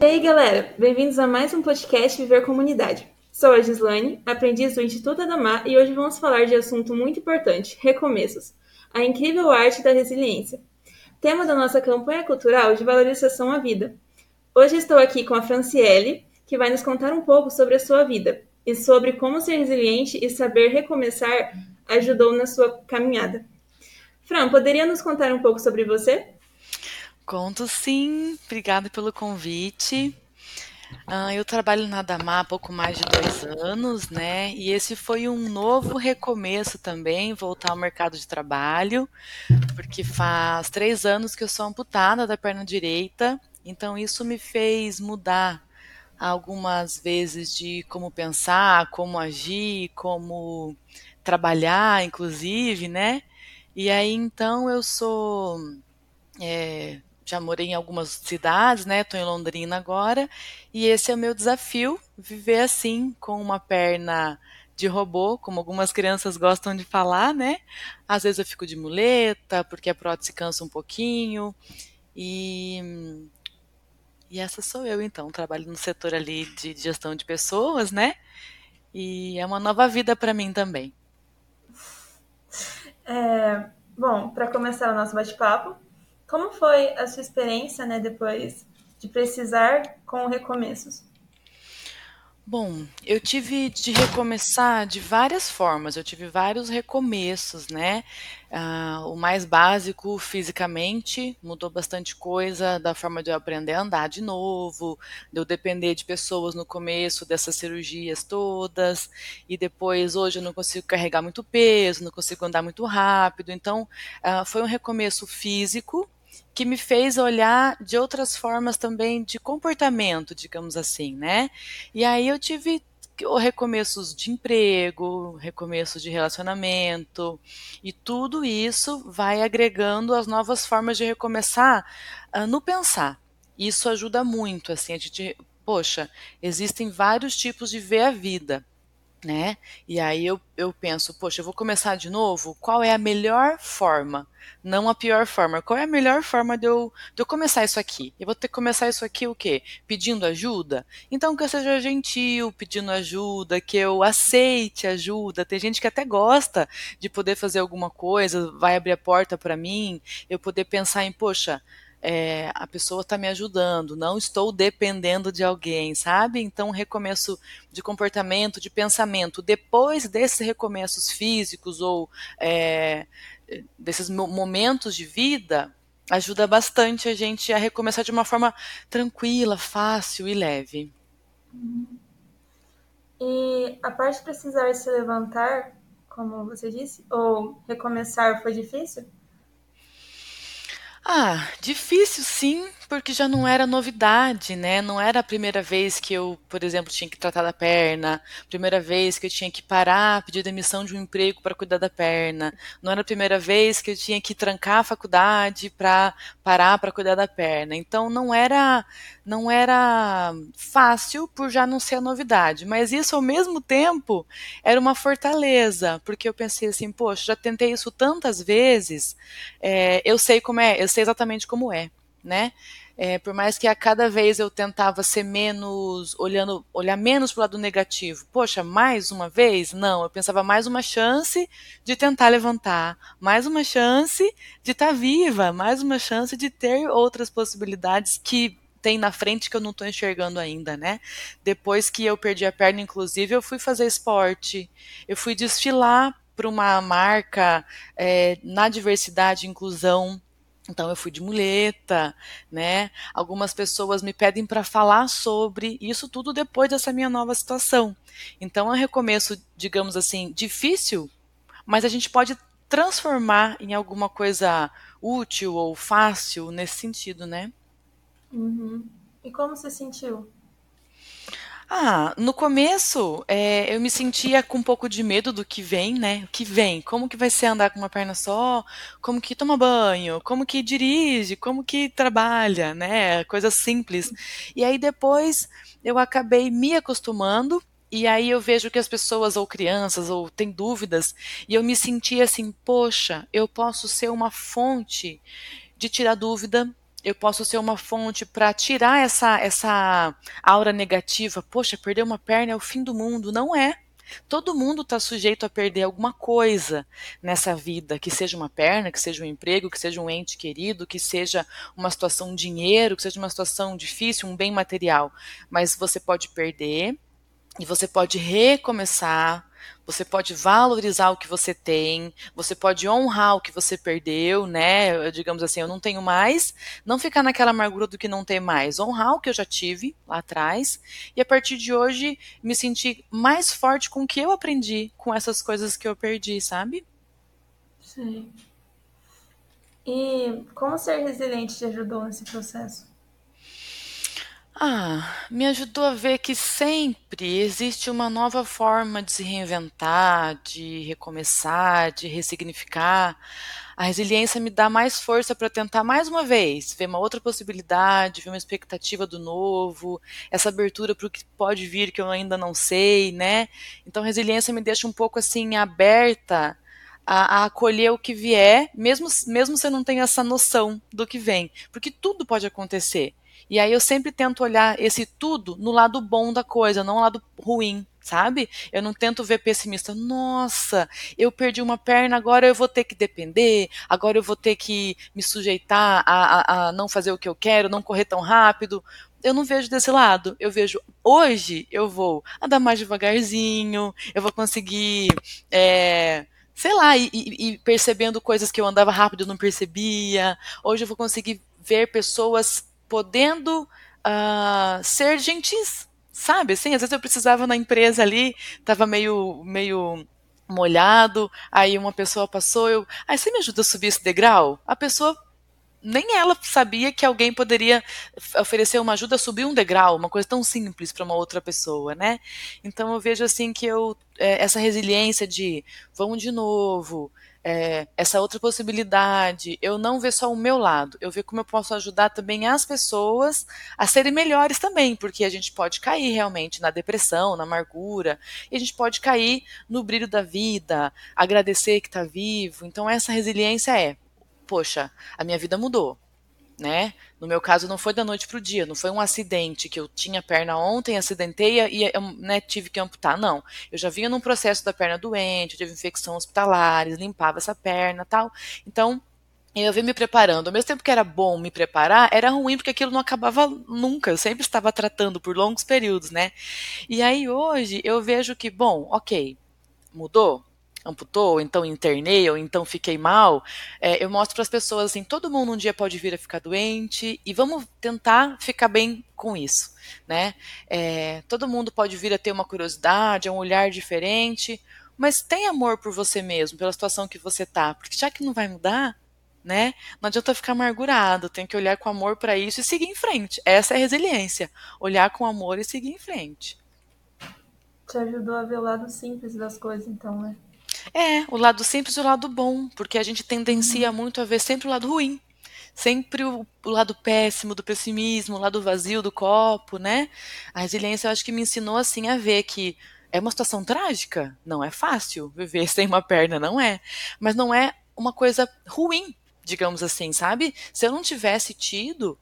E aí, galera, bem-vindos a mais um podcast Viver Comunidade. Sou a Gislaine, aprendiz do Instituto Adamar, e hoje vamos falar de assunto muito importante: recomeços a incrível arte da resiliência. Tema da nossa campanha cultural de valorização à vida. Hoje estou aqui com a Franciele, que vai nos contar um pouco sobre a sua vida e sobre como ser resiliente e saber recomeçar ajudou na sua caminhada. Fran, poderia nos contar um pouco sobre você? Conto sim, obrigada pelo convite. Uh, eu trabalho na Damar há pouco mais de dois anos, né? E esse foi um novo recomeço também, voltar ao mercado de trabalho, porque faz três anos que eu sou amputada da perna direita, então isso me fez mudar algumas vezes de como pensar, como agir, como trabalhar, inclusive, né? E aí então eu sou é, já morei em algumas cidades, né? Estou em Londrina agora, e esse é o meu desafio, viver assim, com uma perna de robô, como algumas crianças gostam de falar, né? Às vezes eu fico de muleta, porque a prótese cansa um pouquinho, e e essa sou eu, então. Trabalho no setor ali de gestão de pessoas, né? E é uma nova vida para mim também. É, bom, para começar o nosso bate-papo, como foi a sua experiência, né, depois de precisar com recomeços? Bom, eu tive de recomeçar de várias formas, eu tive vários recomeços, né? Ah, o mais básico, fisicamente, mudou bastante coisa da forma de eu aprender a andar de novo, de eu depender de pessoas no começo dessas cirurgias todas, e depois hoje eu não consigo carregar muito peso, não consigo andar muito rápido, então ah, foi um recomeço físico, que me fez olhar de outras formas também de comportamento, digamos assim, né? E aí eu tive recomeços de emprego, recomeços de relacionamento, e tudo isso vai agregando as novas formas de recomeçar uh, no pensar. Isso ajuda muito, assim, a gente, poxa, existem vários tipos de ver a vida né? E aí eu, eu penso, poxa, eu vou começar de novo? Qual é a melhor forma? Não a pior forma. Qual é a melhor forma de eu, de eu começar isso aqui? Eu vou ter que começar isso aqui o quê? Pedindo ajuda? Então que eu seja gentil pedindo ajuda, que eu aceite ajuda. Tem gente que até gosta de poder fazer alguma coisa, vai abrir a porta para mim, eu poder pensar em, poxa, é, a pessoa está me ajudando, não estou dependendo de alguém, sabe? Então, recomeço de comportamento, de pensamento, depois desses recomeços físicos ou é, desses momentos de vida, ajuda bastante a gente a recomeçar de uma forma tranquila, fácil e leve. E a parte de precisar se levantar, como você disse, ou recomeçar foi difícil? Ah, difícil sim, porque já não era novidade, né? Não era a primeira vez que eu, por exemplo, tinha que tratar da perna, primeira vez que eu tinha que parar, pedir demissão de um emprego para cuidar da perna. Não era a primeira vez que eu tinha que trancar a faculdade para parar para cuidar da perna. Então não era não era fácil por já não ser a novidade, mas isso ao mesmo tempo era uma fortaleza, porque eu pensei assim, poxa, já tentei isso tantas vezes, é, eu sei como é, eu sei exatamente como é, né? É, por mais que a cada vez eu tentava ser menos, olhando, olhar menos para o lado negativo. Poxa, mais uma vez? Não, eu pensava mais uma chance de tentar levantar, mais uma chance de estar tá viva, mais uma chance de ter outras possibilidades que tem na frente que eu não estou enxergando ainda, né? Depois que eu perdi a perna, inclusive, eu fui fazer esporte, eu fui desfilar para uma marca é, na diversidade e inclusão então eu fui de muleta, né? Algumas pessoas me pedem para falar sobre isso tudo depois dessa minha nova situação. Então é um recomeço, digamos assim, difícil, mas a gente pode transformar em alguma coisa útil ou fácil nesse sentido, né? Uhum. E como você sentiu? Ah, no começo, é, eu me sentia com um pouco de medo do que vem, né? O que vem? Como que vai ser andar com uma perna só? Como que toma banho? Como que dirige? Como que trabalha, né? Coisas simples. E aí depois eu acabei me acostumando e aí eu vejo que as pessoas ou crianças ou têm dúvidas e eu me sentia assim, poxa, eu posso ser uma fonte de tirar dúvida eu posso ser uma fonte para tirar essa, essa aura negativa. Poxa, perder uma perna é o fim do mundo. Não é. Todo mundo está sujeito a perder alguma coisa nessa vida, que seja uma perna, que seja um emprego, que seja um ente querido, que seja uma situação dinheiro, que seja uma situação difícil, um bem material. Mas você pode perder e você pode recomeçar você pode valorizar o que você tem, você pode honrar o que você perdeu, né? Digamos assim, eu não tenho mais, não ficar naquela amargura do que não ter mais, honrar o que eu já tive lá atrás e a partir de hoje me sentir mais forte com o que eu aprendi com essas coisas que eu perdi, sabe? Sim. E como ser resiliente te ajudou nesse processo? Ah, me ajudou a ver que sempre existe uma nova forma de se reinventar, de recomeçar, de ressignificar. A resiliência me dá mais força para tentar mais uma vez, ver uma outra possibilidade, ver uma expectativa do novo, essa abertura para o que pode vir que eu ainda não sei, né? Então, resiliência me deixa um pouco assim aberta a, a, acolher o que vier, mesmo, mesmo se eu não tenho essa noção do que vem, porque tudo pode acontecer. E aí eu sempre tento olhar esse tudo no lado bom da coisa, não no lado ruim, sabe? Eu não tento ver pessimista. Nossa, eu perdi uma perna, agora eu vou ter que depender, agora eu vou ter que me sujeitar a, a, a não fazer o que eu quero, não correr tão rápido. Eu não vejo desse lado. Eu vejo hoje eu vou andar mais devagarzinho, eu vou conseguir. É, sei lá, e, e, percebendo coisas que eu andava rápido e não percebia. Hoje eu vou conseguir ver pessoas podendo uh, ser gentis, sabe? Assim, às vezes eu precisava na empresa ali, tava meio, meio molhado, aí uma pessoa passou, eu, aí você me ajuda a subir esse degrau? A pessoa nem ela sabia que alguém poderia oferecer uma ajuda a subir um degrau, uma coisa tão simples para uma outra pessoa, né? Então eu vejo assim que eu é, essa resiliência de vamos de novo, é, essa outra possibilidade, eu não ver só o meu lado, eu ver como eu posso ajudar também as pessoas a serem melhores também, porque a gente pode cair realmente na depressão, na amargura, e a gente pode cair no brilho da vida, agradecer que está vivo. Então essa resiliência é, poxa, a minha vida mudou né? No meu caso, não foi da noite para o dia, não foi um acidente que eu tinha perna ontem, acidentei e né, tive que amputar. Não. Eu já vinha num processo da perna doente, tive infecção hospitalares, limpava essa perna tal. Então, eu vim me preparando. Ao mesmo tempo que era bom me preparar, era ruim porque aquilo não acabava nunca. Eu sempre estava tratando por longos períodos, né? E aí hoje eu vejo que, bom, ok, mudou? Amputou, ou então internei, ou então fiquei mal, é, eu mostro para as pessoas assim, todo mundo um dia pode vir a ficar doente e vamos tentar ficar bem com isso, né? É, todo mundo pode vir a ter uma curiosidade, um olhar diferente, mas tem amor por você mesmo, pela situação que você tá, porque já que não vai mudar, né? Não adianta ficar amargurado, tem que olhar com amor para isso e seguir em frente. Essa é a resiliência, olhar com amor e seguir em frente. Te ajudou a ver o lado simples das coisas, então, né? É, o lado simples e o lado bom, porque a gente tendencia uhum. muito a ver sempre o lado ruim. Sempre o, o, lado péssimo do pessimismo, o lado vazio do copo, né? A resiliência eu acho que me ensinou assim a ver que é uma situação trágica, não é fácil viver sem uma perna, não é. Mas não é uma coisa ruim, digamos assim, sabe? Se eu não tivesse tido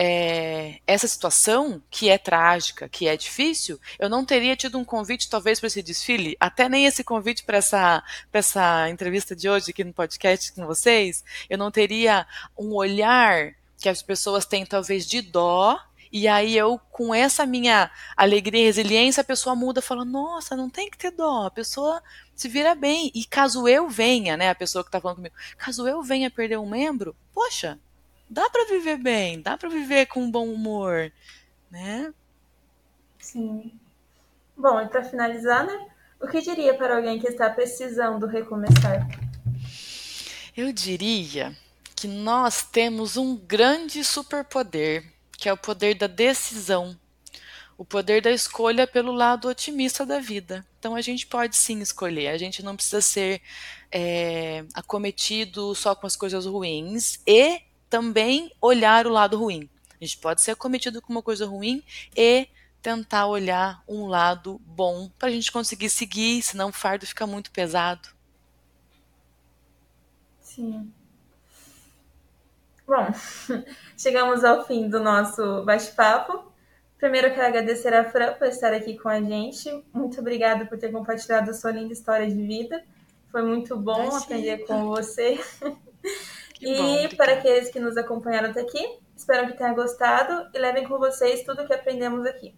é, essa situação, que é trágica, que é difícil, eu não teria tido um convite, talvez, para esse desfile, até nem esse convite para essa, essa entrevista de hoje aqui no podcast com vocês, eu não teria um olhar que as pessoas têm, talvez, de dó. E aí eu, com essa minha alegria e resiliência, a pessoa muda, fala, nossa, não tem que ter dó, a pessoa se vira bem. E caso eu venha, né, a pessoa que está falando comigo, caso eu venha perder um membro, poxa, dá para viver bem, dá para viver com bom humor, né? Sim. Bom, e para finalizar, né? O que diria para alguém que está precisando recomeçar? Eu diria que nós temos um grande superpoder, que é o poder da decisão, o poder da escolha pelo lado otimista da vida. Então a gente pode sim escolher, a gente não precisa ser é, acometido só com as coisas ruins e também olhar o lado ruim. A gente pode ser acometido com uma coisa ruim e tentar olhar um lado bom para a gente conseguir seguir, senão o fardo fica muito pesado. Sim. Bom, chegamos ao fim do nosso bate-papo. Primeiro, quero agradecer a Fran por estar aqui com a gente. Muito obrigada por ter compartilhado a sua linda história de vida. Foi muito bom Imagina. aprender com você. Que e bom, para aqueles que nos acompanharam até aqui, espero que tenham gostado e levem com vocês tudo o que aprendemos aqui.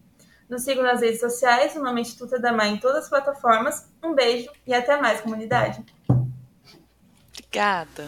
Nos sigam nas redes sociais, o nome é Instituto Adamar em todas as plataformas. Um beijo e até mais, comunidade. Obrigada.